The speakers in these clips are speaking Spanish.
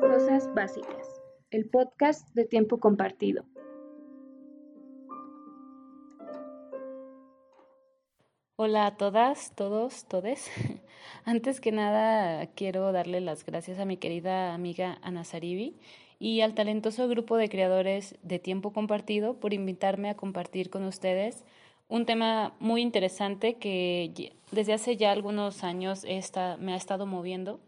Cosas básicas. El podcast de tiempo compartido. Hola a todas, todos, todes. Antes que nada, quiero darle las gracias a mi querida amiga Ana Saribi y al talentoso grupo de creadores de Tiempo Compartido por invitarme a compartir con ustedes un tema muy interesante que desde hace ya algunos años esta, me ha estado moviendo,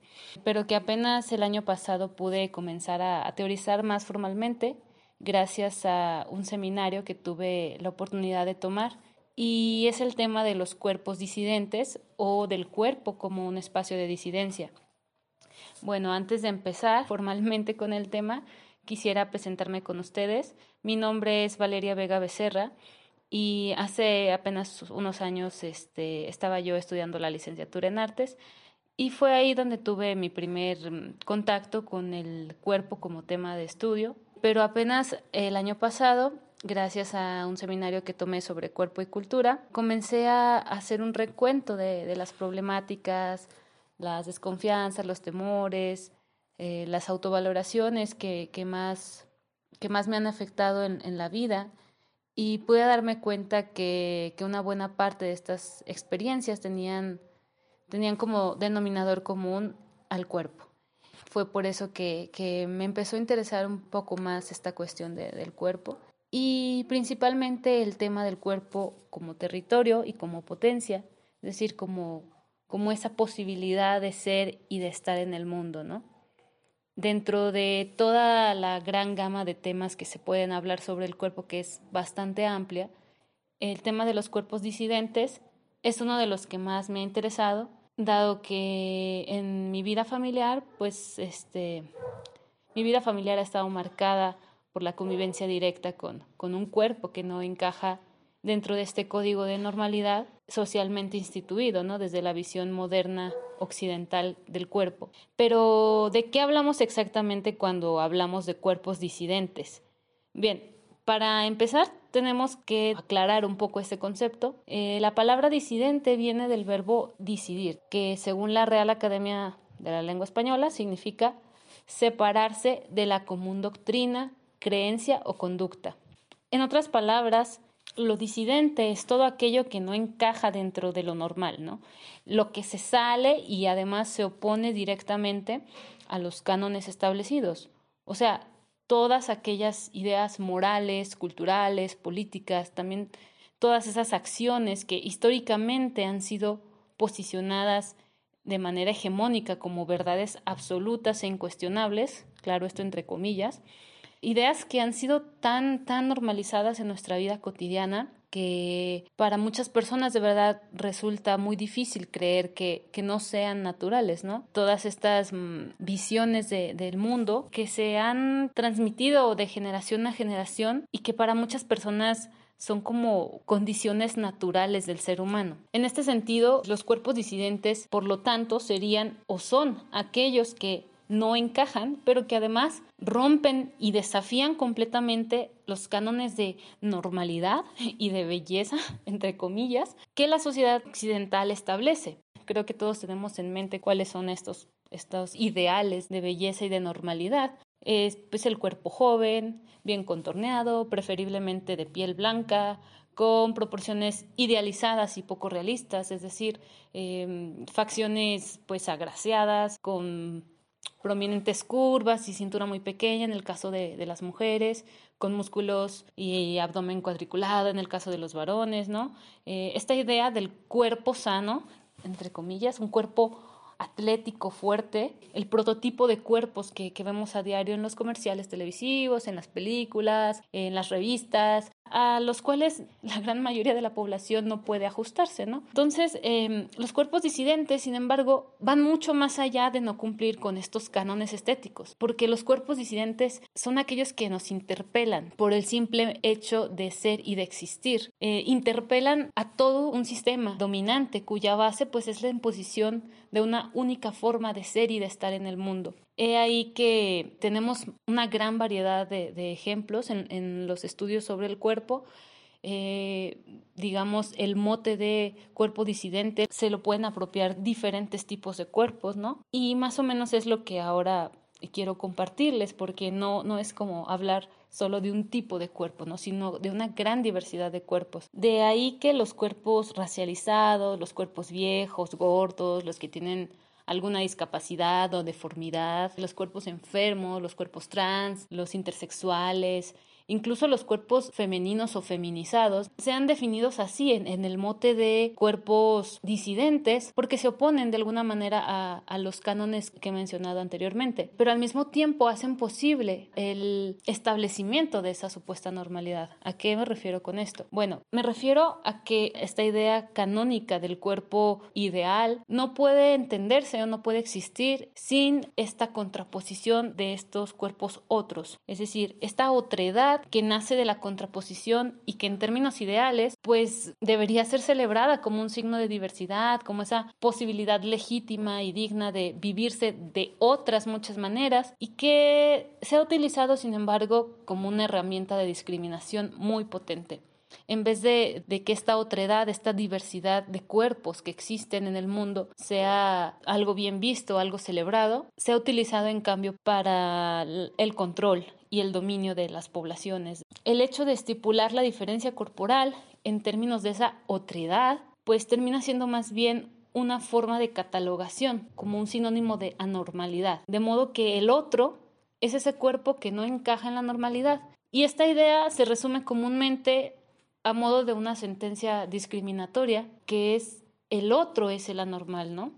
pero que apenas el año pasado pude comenzar a, a teorizar más formalmente gracias a un seminario que tuve la oportunidad de tomar y es el tema de los cuerpos disidentes o del cuerpo como un espacio de disidencia. Bueno, antes de empezar formalmente con el tema, quisiera presentarme con ustedes. Mi nombre es Valeria Vega Becerra y hace apenas unos años este, estaba yo estudiando la licenciatura en artes y fue ahí donde tuve mi primer mm, contacto con el cuerpo como tema de estudio. Pero apenas el año pasado gracias a un seminario que tomé sobre cuerpo y cultura, comencé a hacer un recuento de, las problemáticas, las desconfianzas, los temores, eh, las autovaloraciones que, más, que más me han afectado en, la vida y pude darme cuenta que, una buena parte de estas experiencias tenían, tenían como denominador común al cuerpo. Fue por eso que, me empezó a interesar un poco más esta cuestión del cuerpo y principalmente el tema del cuerpo como territorio y como potencia, es decir, como, como esa posibilidad de ser y de estar en el mundo, ¿no? Dentro de toda la gran gama de temas que se pueden hablar sobre el cuerpo, que es bastante amplia, el tema de los cuerpos disidentes es uno de los que más me ha interesado, dado que en mi vida familiar, pues este, mi vida familiar ha estado marcada por la convivencia directa con, con un cuerpo que no encaja dentro de este código de normalidad socialmente instituido, ¿no? Desde la visión moderna occidental del cuerpo. Pero, ¿de qué hablamos exactamente cuando hablamos de cuerpos disidentes? Bien, para empezar, tenemos que aclarar un poco ese concepto. Eh, la palabra disidente viene del verbo disidir, que según la Real Academia de la Lengua Española significa separarse de la común doctrina, creencia o conducta. En otras palabras, lo disidente es todo aquello que no encaja dentro de lo normal, ¿no? Lo que se sale y además se opone directamente a los cánones establecidos. O sea, todas aquellas ideas morales, culturales, políticas, también todas esas acciones que históricamente han sido posicionadas de manera hegemónica como verdades absolutas e incuestionables, claro, esto entre comillas, ideas que han sido tan, tan normalizadas en nuestra vida cotidiana que para muchas personas de verdad resulta muy difícil creer que, que no sean naturales, ¿no? Todas estas mm, visiones de, del mundo que se han transmitido de generación a generación y que para muchas personas son como condiciones naturales del ser humano. En este sentido, los cuerpos disidentes, por lo tanto, serían o son aquellos que no encajan, pero que además rompen y desafían completamente los cánones de normalidad y de belleza, entre comillas, que la sociedad occidental establece. Creo que todos tenemos en mente cuáles son estos, estos ideales de belleza y de normalidad. Es pues, el cuerpo joven, bien contorneado, preferiblemente de piel blanca, con proporciones idealizadas y poco realistas, es decir, em, facciones pues agraciadas, con prominentes curvas y cintura muy pequeña en el caso de, las mujeres, con músculos y abdomen cuadriculado en el caso de los varones, ¿no? Eh, esta idea del cuerpo sano, entre comillas, un cuerpo atlético, fuerte, el prototipo de cuerpos que, que, vemos a diario en los comerciales televisivos, en las películas, en las revistas, a los cuales la gran mayoría de la población no puede ajustarse, ¿no? Entonces, em, los cuerpos disidentes, sin embargo, van mucho más allá de no cumplir con estos cánones estéticos, porque los cuerpos disidentes son aquellos que nos interpelan por el simple hecho de ser y de existir. Eh, interpelan a todo un sistema dominante cuya base pues es la imposición de una única forma de ser y de estar en el mundo. He ahí que tenemos una gran variedad de, ejemplos en, los estudios sobre el cuerpo eh, digamos, el mote de cuerpo disidente, se lo pueden apropiar diferentes tipos de cuerpos, ¿no? Y más o menos es lo que ahora quiero compartirles, porque no, no es como hablar solo de un tipo de cuerpo, ¿no? sino de una gran diversidad de cuerpos. De ahí que los cuerpos racializados, los cuerpos viejos, gordos, los que tienen alguna discapacidad o deformidad, los cuerpos enfermos, los cuerpos trans, los intersexuales, Incluso los cuerpos femeninos o feminizados se han definido así en, el mote de cuerpos disidentes porque se oponen de alguna manera a, a, los cánones que he mencionado anteriormente, pero al mismo tiempo hacen posible el establecimiento de esa supuesta normalidad. ¿A qué me refiero con esto? Bueno, me refiero a que esta idea canónica del cuerpo ideal no puede entenderse o no puede existir sin esta contraposición de estos cuerpos otros, es decir, esta otredad que nace de la contraposición y que en términos ideales pues debería ser celebrada como un signo de diversidad, como esa posibilidad legítima y digna de vivirse de otras muchas maneras y que se ha utilizado sin embargo como una herramienta de discriminación muy potente. En vez de, que esta otredad, esta diversidad de cuerpos que existen en el mundo sea algo bien visto, algo celebrado, se ha utilizado en cambio para el control y el dominio de las poblaciones. El hecho de estipular la diferencia corporal en términos de esa otredad, pues termina siendo más bien una forma de catalogación, como un sinónimo de anormalidad. De modo que el otro es ese cuerpo que no encaja en la normalidad. Y esta idea se resume comúnmente a modo de una sentencia discriminatoria, que es el otro es el anormal, ¿no?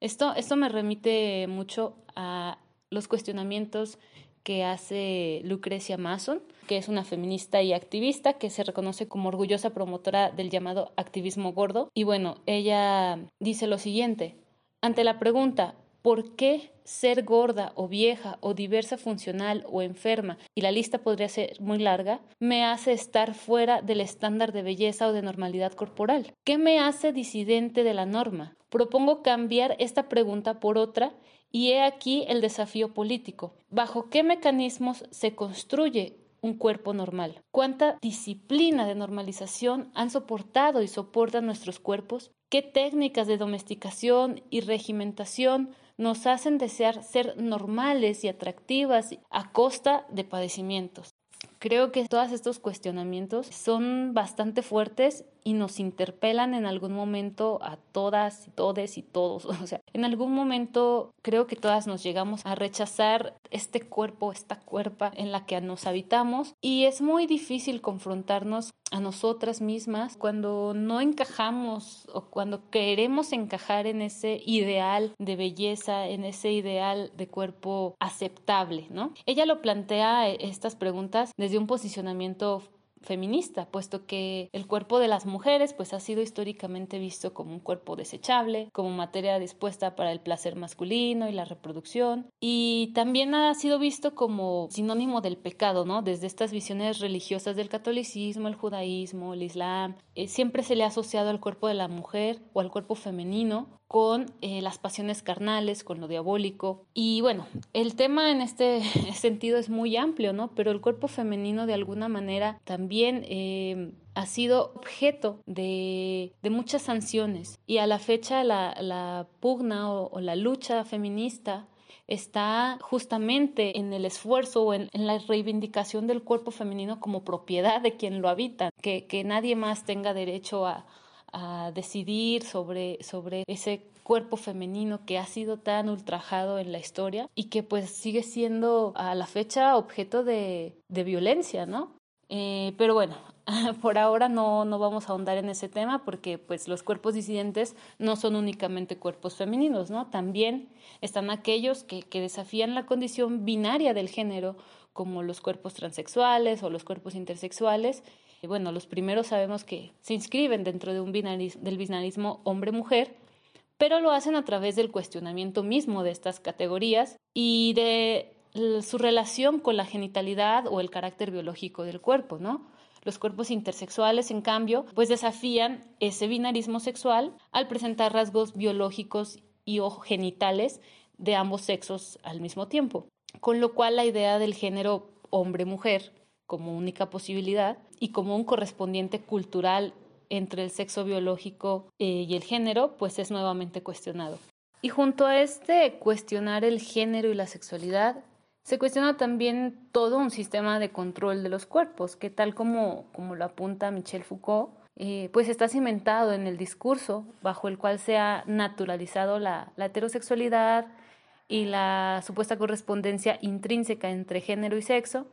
Esto, esto me remite mucho a los cuestionamientos que hace Lucrecia Mason, que es una feminista y activista que se reconoce como orgullosa promotora del llamado activismo gordo. Y bueno, ella dice lo siguiente, ante la pregunta, ¿por qué ser gorda o vieja o diversa funcional o enferma, y la lista podría ser muy larga, me hace estar fuera del estándar de belleza o de normalidad corporal? ¿Qué me hace disidente de la norma? Propongo cambiar esta pregunta por otra y he aquí el desafío político. ¿Bajo qué mecanismos se construye un cuerpo normal? ¿Cuánta disciplina de normalización han soportado y soportan nuestros cuerpos? ¿Qué técnicas de domesticación y regimentación nos hacen desear ser normales y atractivas a costa de padecimientos? Creo que todos estos cuestionamientos son bastante fuertes y nos interpelan en algún momento a todas todes y todos. O sea, en algún momento creo que todas nos llegamos a rechazar este cuerpo, esta cuerpa en la que nos habitamos y es muy difícil confrontarnos a nosotras mismas cuando no encajamos o cuando queremos encajar en ese ideal de belleza, en ese ideal de cuerpo aceptable, ¿no? Ella lo plantea eh, estas preguntas desde un posicionamiento feminista, puesto que el cuerpo de las mujeres pues ha sido históricamente visto como un cuerpo desechable, como materia dispuesta para el placer masculino y la reproducción, y también ha sido visto como sinónimo del pecado, ¿no? Desde estas visiones religiosas del catolicismo, el judaísmo, el islam, eh, siempre se le ha asociado al cuerpo de la mujer o al cuerpo femenino con eh, las pasiones carnales, con lo diabólico. Y bueno, el tema en este sentido es muy amplio, ¿no? Pero el cuerpo femenino de alguna manera también eh, ha sido objeto de, muchas sanciones. Y a la fecha la, pugna o, la lucha feminista está justamente en el esfuerzo o en, la reivindicación del cuerpo femenino como propiedad de quien lo habita, que, nadie más tenga derecho a, decidir sobre, sobre ese cuerpo femenino que ha sido tan ultrajado en la historia y que pues sigue siendo a la fecha objeto de violencia, ¿no? Eh, pero bueno, por ahora no, no vamos a ahondar en ese tema porque pues los cuerpos disidentes no son únicamente cuerpos femeninos, ¿no? También están aquellos que, que desafían la condición binaria del género como los cuerpos transexuales o los cuerpos intersexuales bueno, los primeros sabemos que se inscriben dentro de un del binarismo hombre-mujer, pero lo hacen a través del cuestionamiento mismo de estas categorías y de su relación con la genitalidad o el carácter biológico del cuerpo, ¿no? Los cuerpos intersexuales, en cambio, pues desafían ese binarismo sexual al presentar rasgos biológicos y o genitales de ambos sexos al mismo tiempo. Con lo cual la idea del género hombre-mujer como única posibilidad y como un correspondiente cultural entre el sexo biológico eh, y el género, pues es nuevamente cuestionado. Y junto a este cuestionar el género y la sexualidad, se cuestiona también todo un sistema de control de los cuerpos, que tal como, como lo apunta Michel Foucault, eh, pues está cimentado en el discurso bajo el cual se ha naturalizado la, la heterosexualidad y la supuesta correspondencia intrínseca entre género y sexo.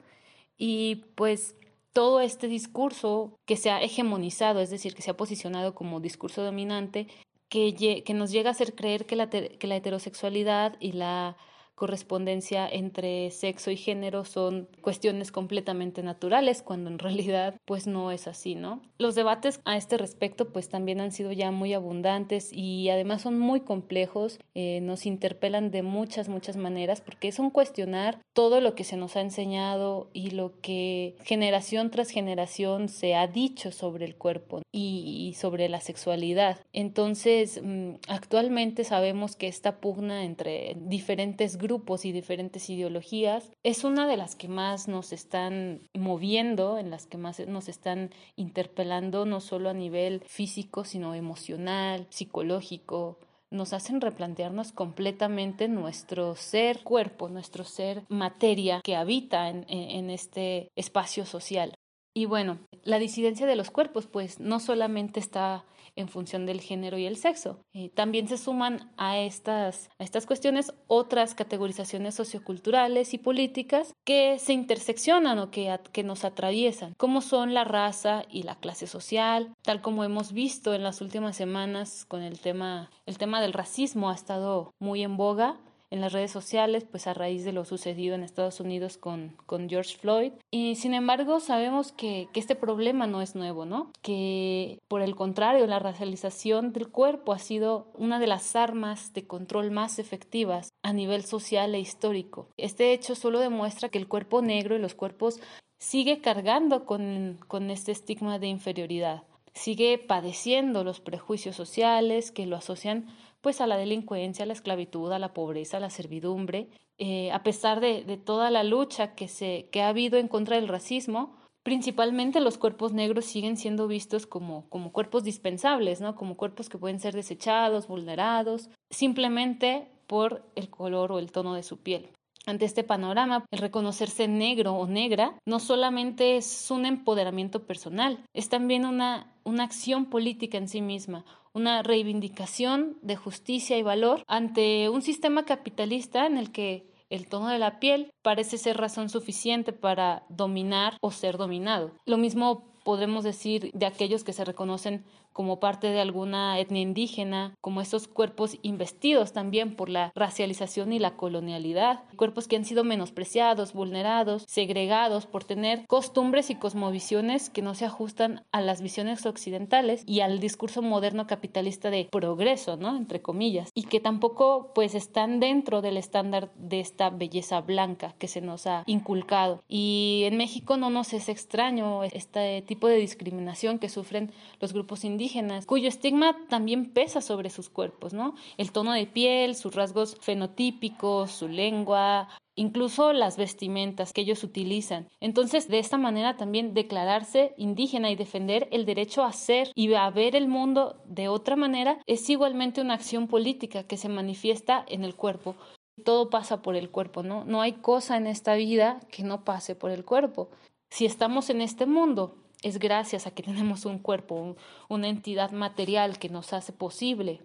Y pues todo este discurso que se ha hegemonizado, es decir, que se ha posicionado como discurso dominante, que, que nos llega a hacer creer que la, que la heterosexualidad y la correspondencia entre sexo y género son cuestiones completamente naturales, cuando en realidad pues no es así, ¿no? Los debates a este respecto pues también han sido ya muy abundantes y además son muy complejos, eh, nos interpelan de muchas, muchas maneras porque es un cuestionar todo lo que se nos ha enseñado y lo que generación tras generación se ha dicho sobre el cuerpo y, sobre la sexualidad. Entonces, mm, actualmente sabemos que esta pugna entre diferentes grupos y diferentes ideologías es una de las que más nos están moviendo, en las que más nos están interpelando, no solo a nivel físico, sino emocional, psicológico, nos hacen replantearnos completamente nuestro ser cuerpo, nuestro ser materia que habita en, en, este espacio social. Y bueno, la disidencia de los cuerpos, pues no solamente está en función del género y el sexo. Eh, también se suman a estas, a estas cuestiones otras categorizaciones socioculturales y políticas que se interseccionan o que, que nos atraviesan, como son la raza y la clase social, tal como hemos visto en las últimas semanas con el tema, el tema del racismo ha estado muy en boga en las redes sociales, pues a raíz de lo sucedido en Estados Unidos con, con George Floyd. Y sin embargo, sabemos que, que, este problema no es nuevo, ¿no? Que por el contrario, la racialización del cuerpo ha sido una de las armas de control más efectivas a nivel social e histórico. Este hecho solo demuestra que el cuerpo negro y los cuerpos sigue cargando con, con este estigma de inferioridad sigue padeciendo los prejuicios sociales que lo asocian pues a la delincuencia, a la esclavitud, a la pobreza, a la servidumbre, eh, a pesar de, de, toda la lucha que, se, que ha habido en contra del racismo, principalmente los cuerpos negros siguen siendo vistos como, como cuerpos dispensables, ¿no? como cuerpos que pueden ser desechados, vulnerados, simplemente por el color o el tono de su piel. Ante este panorama, el reconocerse negro o negra no solamente es un empoderamiento personal, es también una, una acción política en sí misma, una reivindicación de justicia y valor ante un sistema capitalista en el que el tono de la piel parece ser razón suficiente para dominar o ser dominado. Lo mismo podemos decir de aquellos que se reconocen como parte de alguna etnia indígena, como estos cuerpos investidos también por la racialización y la colonialidad, cuerpos que han sido menospreciados, vulnerados, segregados por tener costumbres y cosmovisiones que no se ajustan a las visiones occidentales y al discurso moderno capitalista de progreso, ¿no? entre comillas, y que tampoco pues están dentro del estándar de esta belleza blanca que se nos ha inculcado. Y en México no nos es extraño este tipo de discriminación que sufren los grupos indígenas cuyo estigma también pesa sobre sus cuerpos, ¿no? El tono de piel, sus rasgos fenotípicos, su lengua, incluso las vestimentas que ellos utilizan. Entonces, de esta manera también declararse indígena y defender el derecho a ser y a ver el mundo de otra manera es igualmente una acción política que se manifiesta en el cuerpo. Todo pasa por el cuerpo, ¿no? No hay cosa en esta vida que no pase por el cuerpo. Si estamos en este mundo es gracias a que tenemos un cuerpo, una entidad material que nos hace posible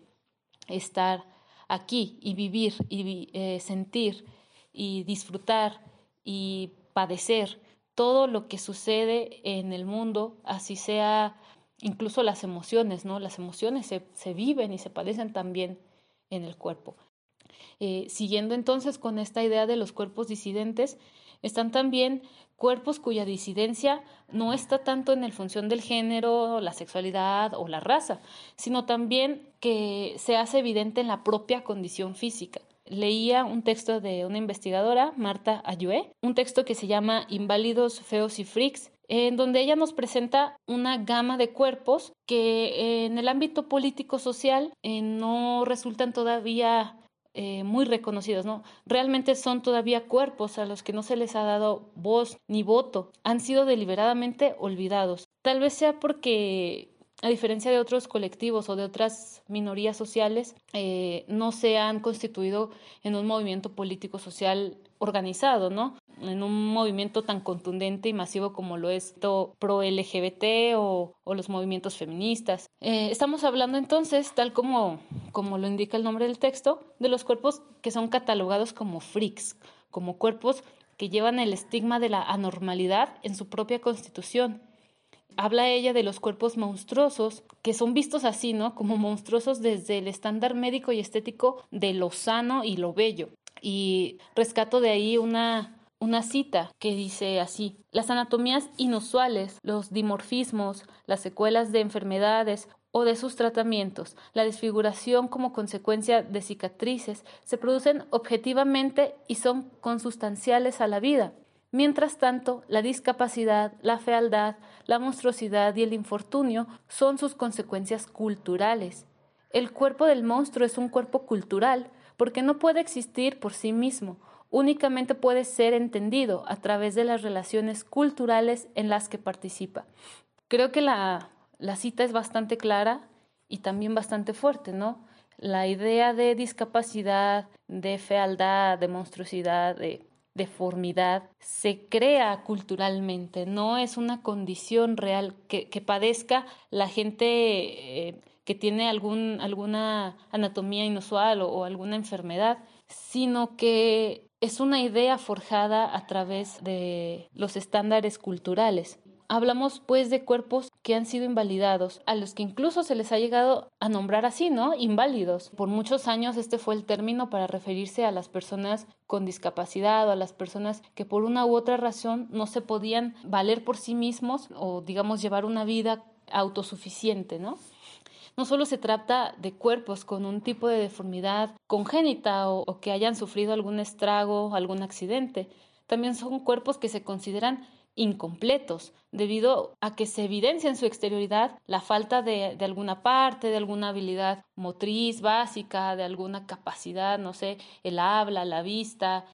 estar aquí y vivir y eh, sentir y disfrutar y padecer todo lo que sucede en el mundo, así sea incluso las emociones, ¿no? Las emociones se, viven y se padecen también en el cuerpo. Eh, siguiendo entonces con esta idea de los cuerpos disidentes, están también cuerpos cuya disidencia no está tanto en el función del género, la sexualidad o la raza, sino también que se hace evidente en la propia condición física. Leía un texto de una investigadora, Marta Ayue, un texto que se llama Inválidos, Feos y Freaks, en donde ella nos presenta una gama de cuerpos que en el ámbito político-social eh, no resultan todavía eh, muy reconocidos, ¿no? Realmente son todavía cuerpos a los que no se les ha dado voz ni voto, han sido deliberadamente olvidados. Tal vez sea porque a diferencia de otros colectivos o de otras minorías sociales, eh, no se han constituido en un movimiento político social organizado, ¿no? En un movimiento tan contundente y masivo como lo es pro LGBT o, los movimientos feministas. Eh, estamos hablando entonces, tal como, como lo indica el nombre del texto, de los cuerpos que son catalogados como freaks, como cuerpos que llevan el estigma de la anormalidad en su propia constitución habla ella de los cuerpos monstruosos, que son vistos así, ¿no? Como monstruosos desde el estándar médico y estético de lo sano y lo bello. Y rescato de ahí una, una cita que dice así, las anatomías inusuales, los dimorfismos, las secuelas de enfermedades o de sus tratamientos, la desfiguración como consecuencia de cicatrices, se producen objetivamente y son consustanciales a la vida. Mientras tanto, la discapacidad, la fealdad, la monstruosidad y el infortunio son sus consecuencias culturales. El cuerpo del monstruo es un cuerpo cultural porque no puede existir por sí mismo, únicamente puede ser entendido a través de las relaciones culturales en las que participa. Creo que la, la cita es bastante clara y también bastante fuerte, ¿no? La idea de discapacidad, de fealdad, de monstruosidad, de deformidad se crea culturalmente, no es una condición real que, padezca la gente eh, que tiene algún, alguna anatomía inusual o alguna enfermedad, sino que es una idea forjada a través de los estándares culturales. Hablamos pues de cuerpos que han sido invalidados, a los que incluso se les ha llegado a nombrar así, ¿no? Inválidos. Por muchos años este fue el término para referirse a las personas con discapacidad o a las personas que por una u otra razón no se podían valer por sí mismos o digamos llevar una vida autosuficiente, ¿no? No solo se trata de cuerpos con un tipo de deformidad congénita o, que hayan sufrido algún estrago, algún accidente, también son cuerpos que se consideran incompletos, debido a que se evidencia en su exterioridad la falta de, alguna parte, de alguna habilidad motriz básica, de alguna capacidad, no sé, el habla, la vista,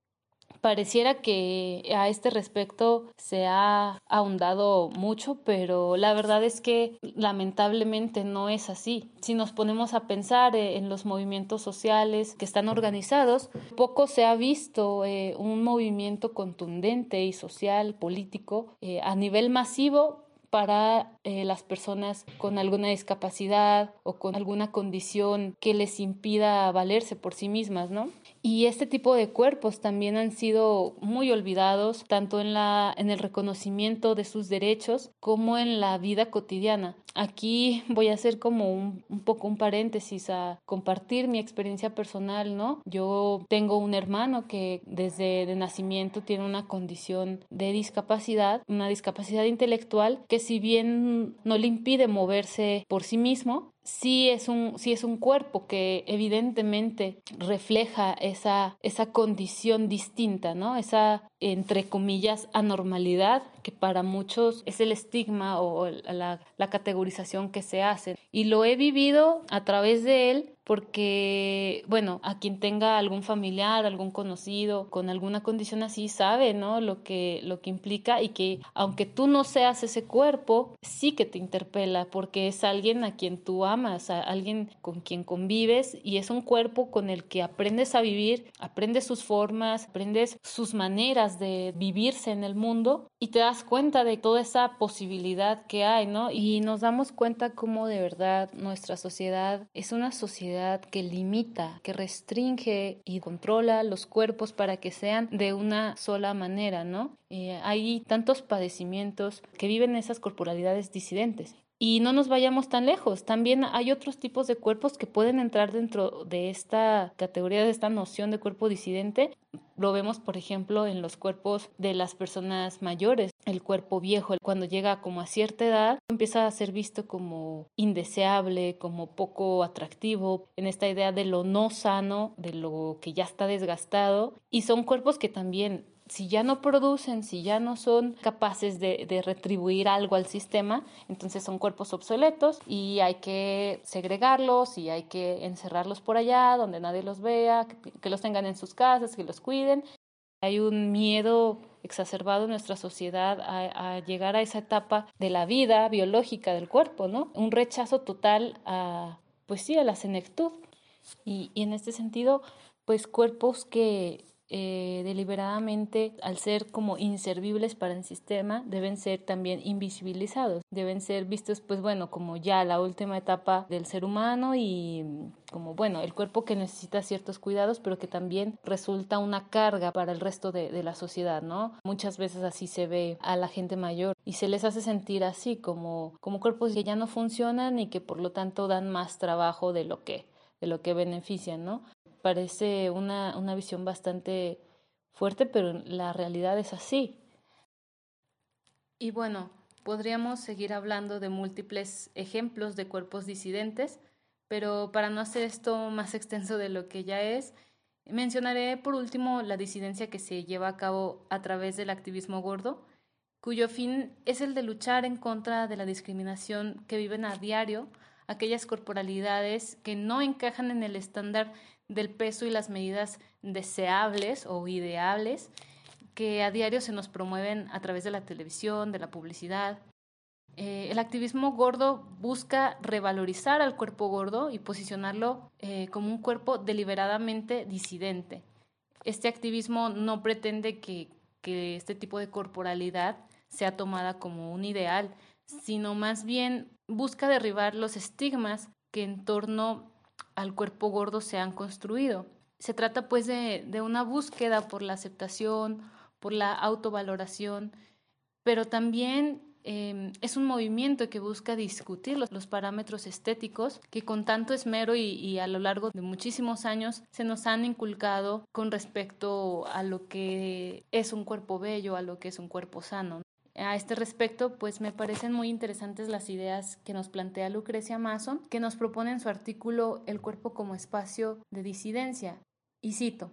Pareciera que a este respecto se ha ahondado mucho, pero la verdad es que lamentablemente no es así. Si nos ponemos a pensar eh, en los movimientos sociales que están organizados, poco se ha visto eh, un movimiento contundente y social, político, eh, a nivel masivo para las personas con alguna discapacidad o con alguna condición que les impida valerse por sí mismas, ¿no? Y este tipo de cuerpos también han sido muy olvidados, tanto en, el reconocimiento de sus derechos como en la vida cotidiana. Aquí voy a hacer como un, un, poco un paréntesis a compartir mi experiencia personal, ¿no? Yo tengo un hermano que desde de nacimiento tiene una condición de discapacidad, una discapacidad intelectual que si bien no le impide moverse por sí mismo, sí es un, sí es un cuerpo que evidentemente refleja esa, esa condición distinta, ¿no? Esa, entre comillas, anormalidad que para muchos es el estigma o la, la categorización que se hace. Y lo he vivido a través de él porque, bueno, a quien tenga algún familiar, algún conocido con alguna condición así, sabe, ¿no? Lo que, lo que implica y que aunque tú no seas ese cuerpo, sí que te interpela porque es alguien a quien tú amas, a alguien con quien convives y es un cuerpo con el que aprendes a vivir, aprendes sus formas, aprendes sus maneras de vivirse en el mundo y te das cuenta de toda esa posibilidad que hay, ¿no? Y nos damos cuenta cómo de verdad nuestra sociedad es una sociedad que limita, que restringe y controla los cuerpos para que sean de una sola manera, ¿no? Eh, hay tantos padecimientos que viven esas corporalidades disidentes. Y no nos vayamos tan lejos, también hay otros tipos de cuerpos que pueden entrar dentro de esta categoría, de esta noción de cuerpo disidente, lo vemos, por ejemplo, en los cuerpos de las personas mayores. El cuerpo viejo, cuando llega como a cierta edad, empieza a ser visto como indeseable, como poco atractivo, en esta idea de lo no sano, de lo que ya está desgastado. Y son cuerpos que también si ya no producen, si ya no son capaces de, de, retribuir algo al sistema, entonces son cuerpos obsoletos y hay que segregarlos y hay que encerrarlos por allá donde nadie los vea, que, que los tengan en sus casas, que los cuiden. Hay un miedo exacerbado en nuestra sociedad a, a, llegar a esa etapa de la vida biológica del cuerpo, ¿no? Un rechazo total a, pues sí, a la senectud. Y, y en este sentido, pues cuerpos que eh, deliberadamente, al ser como inservibles para el sistema, deben ser también invisibilizados, deben ser vistos, pues bueno, como ya la última etapa del ser humano y como, bueno, el cuerpo que necesita ciertos cuidados, pero que también resulta una carga para el resto de, de la sociedad, ¿no? Muchas veces así se ve a la gente mayor y se les hace sentir así, como, como cuerpos que ya no funcionan y que por lo tanto dan más trabajo de lo que de lo que benefician, ¿no? Parece una, una visión bastante fuerte, pero la realidad es así. Y bueno, podríamos seguir hablando de múltiples ejemplos de cuerpos disidentes, pero para no hacer esto más extenso de lo que ya es, mencionaré por último la disidencia que se lleva a cabo a través del activismo gordo, cuyo fin es el de luchar en contra de la discriminación que viven a diario aquellas corporalidades que no encajan en el estándar del peso y las medidas deseables o ideales que a diario se nos promueven a través de la televisión, de la publicidad. Eh, el activismo gordo busca revalorizar al cuerpo gordo y posicionarlo eh, como un cuerpo deliberadamente disidente. Este activismo no pretende que, que este tipo de corporalidad sea tomada como un ideal, sino más bien busca derribar los estigmas que en torno al cuerpo gordo se han construido. Se trata pues de, de una búsqueda por la aceptación, por la autovaloración, pero también eh, es un movimiento que busca discutir los, los, parámetros estéticos que con tanto esmero y, y, a lo largo de muchísimos años se nos han inculcado con respecto a lo que es un cuerpo bello, a lo que es un cuerpo sano. A este respecto, pues me parecen muy interesantes las ideas que nos plantea Lucrecia Mason, que nos propone en su artículo El cuerpo como espacio de disidencia. Y cito,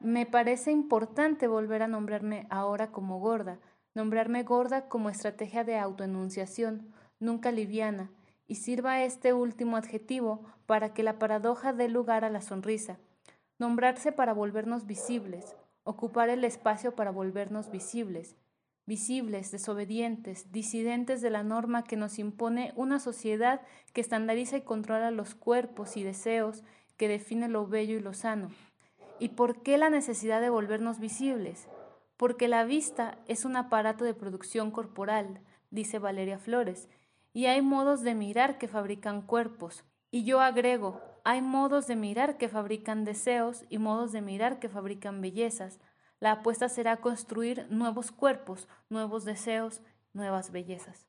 me parece importante volver a nombrarme ahora como gorda, nombrarme gorda como estrategia de autoenunciación, nunca liviana, y sirva este último adjetivo para que la paradoja dé lugar a la sonrisa. Nombrarse para volvernos visibles, ocupar el espacio para volvernos visibles, visibles, desobedientes, disidentes de la norma que nos impone una sociedad que estandariza y controla los cuerpos y deseos, que define lo bello y lo sano. ¿Y por qué la necesidad de volvernos visibles? Porque la vista es un aparato de producción corporal, dice Valeria Flores, y hay modos de mirar que fabrican cuerpos. Y yo agrego, hay modos de mirar que fabrican deseos y modos de mirar que fabrican bellezas, la apuesta será construir nuevos cuerpos, nuevos deseos, nuevas bellezas.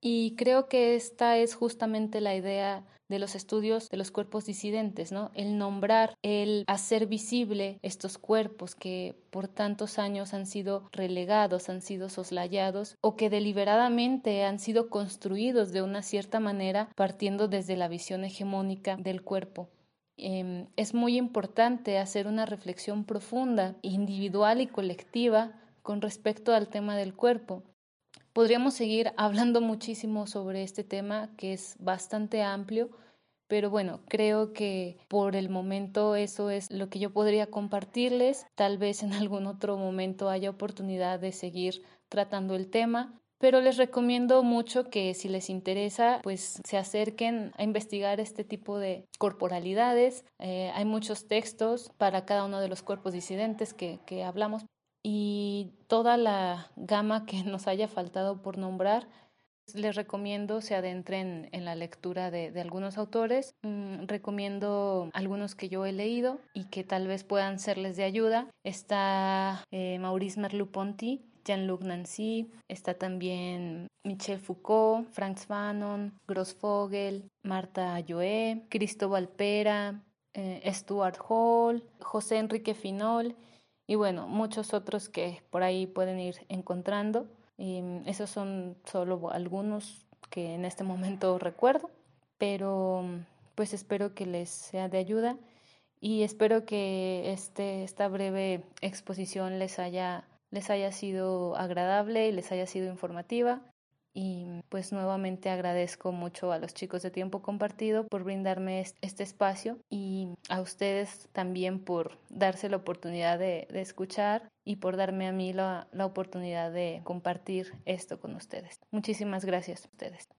Y creo que esta es justamente la idea de los estudios de los cuerpos disidentes, ¿no? El nombrar, el hacer visible estos cuerpos que por tantos años han sido relegados, han sido soslayados o que deliberadamente han sido construidos de una cierta manera partiendo desde la visión hegemónica del cuerpo. Eh, es muy importante hacer una reflexión profunda, individual y colectiva con respecto al tema del cuerpo. Podríamos seguir hablando muchísimo sobre este tema que es bastante amplio, pero bueno, creo que por el momento eso es lo que yo podría compartirles. Tal vez en algún otro momento haya oportunidad de seguir tratando el tema. Pero les recomiendo mucho que si les interesa, pues se acerquen a investigar este tipo de corporalidades. Eh, hay muchos textos para cada uno de los cuerpos disidentes que, que hablamos y toda la gama que nos haya faltado por nombrar. Les recomiendo se adentren en la lectura de, de algunos autores. Mm, recomiendo algunos que yo he leído y que tal vez puedan serles de ayuda. Está eh, Maurice Merleau-Ponty, Jean-Luc Nancy, está también Michel Foucault, Franz Fanon, Gross Vogel, Marta Joé, Cristóbal Pera, eh, Stuart Hall, José Enrique Finol y bueno, muchos otros que por ahí pueden ir encontrando. Y esos son solo algunos que en este momento recuerdo, pero pues espero que les sea de ayuda y espero que este, esta breve exposición les haya, les haya sido agradable y les haya sido informativa. Y pues nuevamente agradezco mucho a los chicos de Tiempo Compartido por brindarme este espacio y a ustedes también por darse la oportunidad de, escuchar y por darme a mí la, la oportunidad de compartir esto con ustedes. Muchísimas gracias a ustedes.